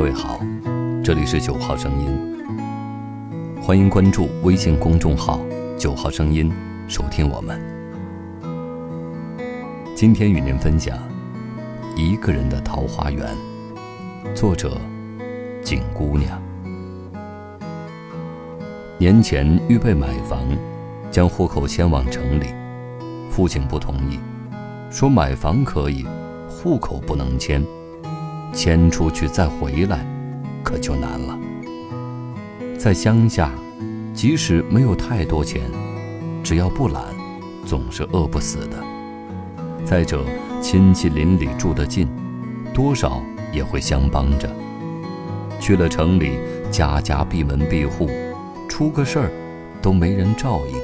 各位好，这里是九号声音，欢迎关注微信公众号“九号声音”，收听我们。今天与您分享《一个人的桃花源》，作者景姑娘。年前预备买房，将户口迁往城里，父亲不同意，说买房可以，户口不能迁。迁出去再回来，可就难了。在乡下，即使没有太多钱，只要不懒，总是饿不死的。再者，亲戚邻里住得近，多少也会相帮着。去了城里，家家闭门闭户，出个事儿都没人照应。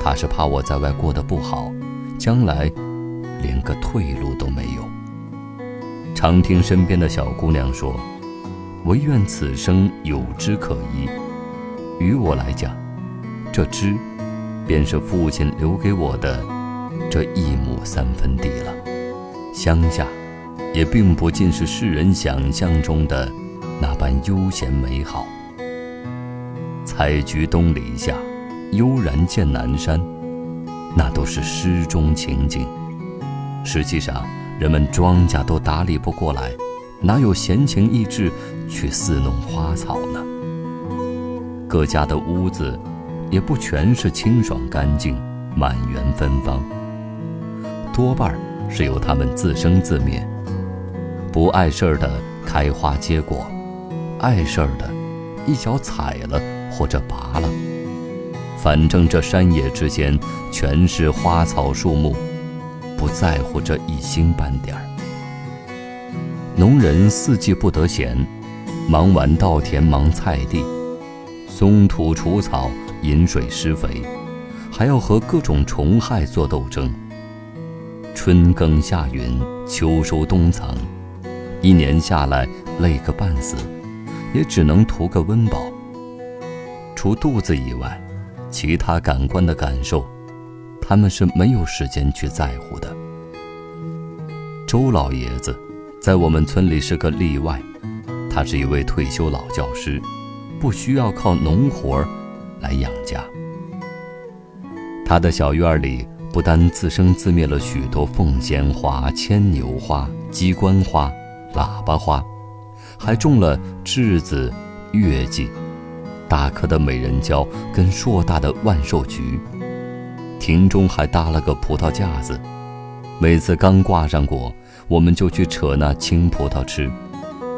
他是怕我在外过得不好，将来连个退路都没有。常听身边的小姑娘说：“唯愿此生有枝可依。”于我来讲，这枝，便是父亲留给我的这一亩三分地了。乡下，也并不尽是世人想象中的那般悠闲美好。采菊东篱下，悠然见南山，那都是诗中情景。实际上。人们庄稼都打理不过来，哪有闲情逸致去伺弄花草呢？各家的屋子也不全是清爽干净、满园芬芳，多半是由他们自生自灭。不碍事儿的开花结果，碍事儿的一脚踩了或者拔了，反正这山野之间全是花草树木。不在乎这一星半点儿。农人四季不得闲，忙完稻田忙菜地，松土除草，饮水施肥，还要和各种虫害做斗争。春耕夏耘，秋收冬藏，一年下来累个半死，也只能图个温饱。除肚子以外，其他感官的感受。他们是没有时间去在乎的。周老爷子在我们村里是个例外，他是一位退休老教师，不需要靠农活来养家。他的小院里不单自生自灭了许多凤仙花、牵牛花、鸡冠花、喇叭花，还种了栀子、月季、大颗的美人蕉跟硕大的万寿菊。庭中还搭了个葡萄架子，每次刚挂上果，我们就去扯那青葡萄吃，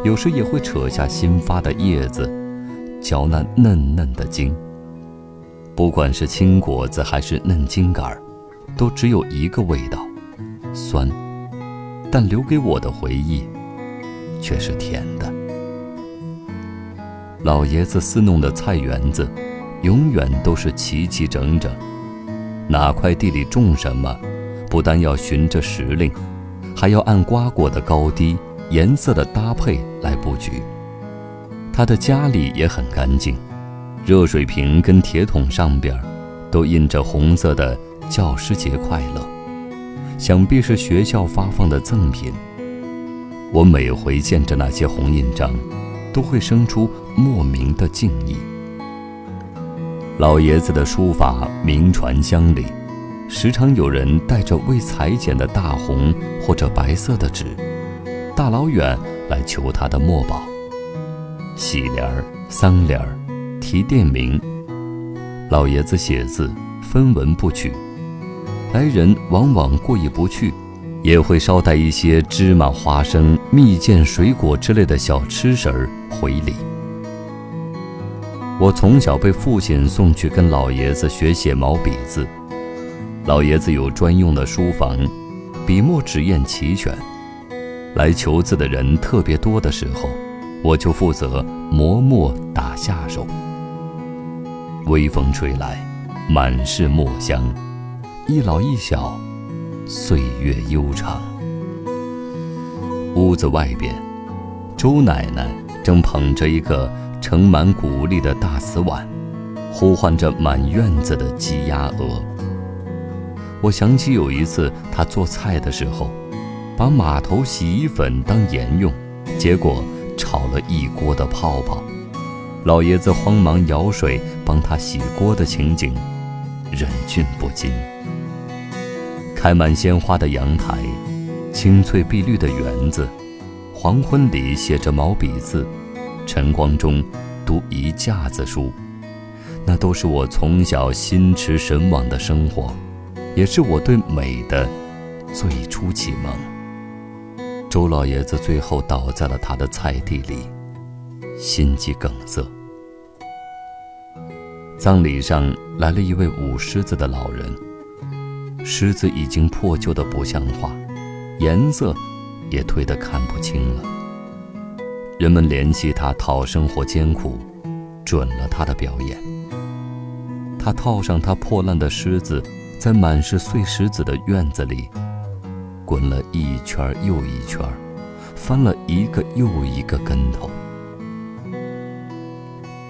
有时也会扯下新发的叶子，嚼那嫩嫩的茎。不管是青果子还是嫩茎杆儿，都只有一个味道，酸，但留给我的回忆，却是甜的。老爷子私弄的菜园子，永远都是齐齐整整。哪块地里种什么，不但要循着时令，还要按瓜果的高低、颜色的搭配来布局。他的家里也很干净，热水瓶跟铁桶上边都印着红色的“教师节快乐”，想必是学校发放的赠品。我每回见着那些红印章，都会生出莫名的敬意。老爷子的书法名传乡里，时常有人带着未裁剪的大红或者白色的纸，大老远来求他的墨宝。喜联儿、丧联儿、提店名，老爷子写字分文不取，来人往往过意不去，也会捎带一些芝麻、花生、蜜饯、水果之类的小吃食儿回礼。我从小被父亲送去跟老爷子学写毛笔字，老爷子有专用的书房，笔墨纸砚齐全。来求字的人特别多的时候，我就负责磨墨打下手。微风吹来，满是墨香，一老一小，岁月悠长。屋子外边，周奶奶正捧着一个。盛满谷粒的大瓷碗，呼唤着满院子的鸡鸭鹅。我想起有一次，他做菜的时候，把马头洗衣粉当盐用，结果炒了一锅的泡泡。老爷子慌忙舀水帮他洗锅的情景，忍俊不禁。开满鲜花的阳台，青翠碧绿的园子，黄昏里写着毛笔字，晨光中读一架子书，那都是我从小心驰神往的生活，也是我对美的最初启蒙。周老爷子最后倒在了他的菜地里，心肌梗塞。葬礼上来了一位舞狮子的老人。狮子已经破旧的不像话，颜色也褪得看不清了。人们怜惜他讨生活艰苦，准了他的表演。他套上他破烂的狮子，在满是碎石子的院子里，滚了一圈又一圈，翻了一个又一个跟头。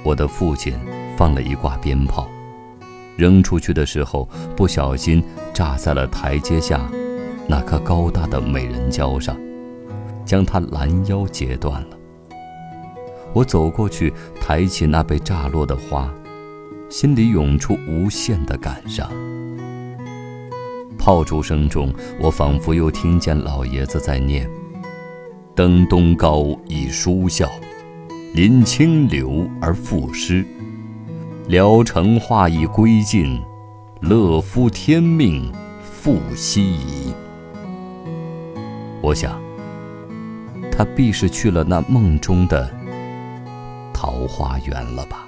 我的父亲放了一挂鞭炮。扔出去的时候，不小心炸在了台阶下那棵高大的美人蕉上，将它拦腰截断了。我走过去，抬起那被炸落的花，心里涌出无限的感伤。炮竹声中，我仿佛又听见老爷子在念：“登东皋以书啸，临清流而赋诗。”聊城画已归尽，乐夫天命复西移。我想，他必是去了那梦中的桃花源了吧。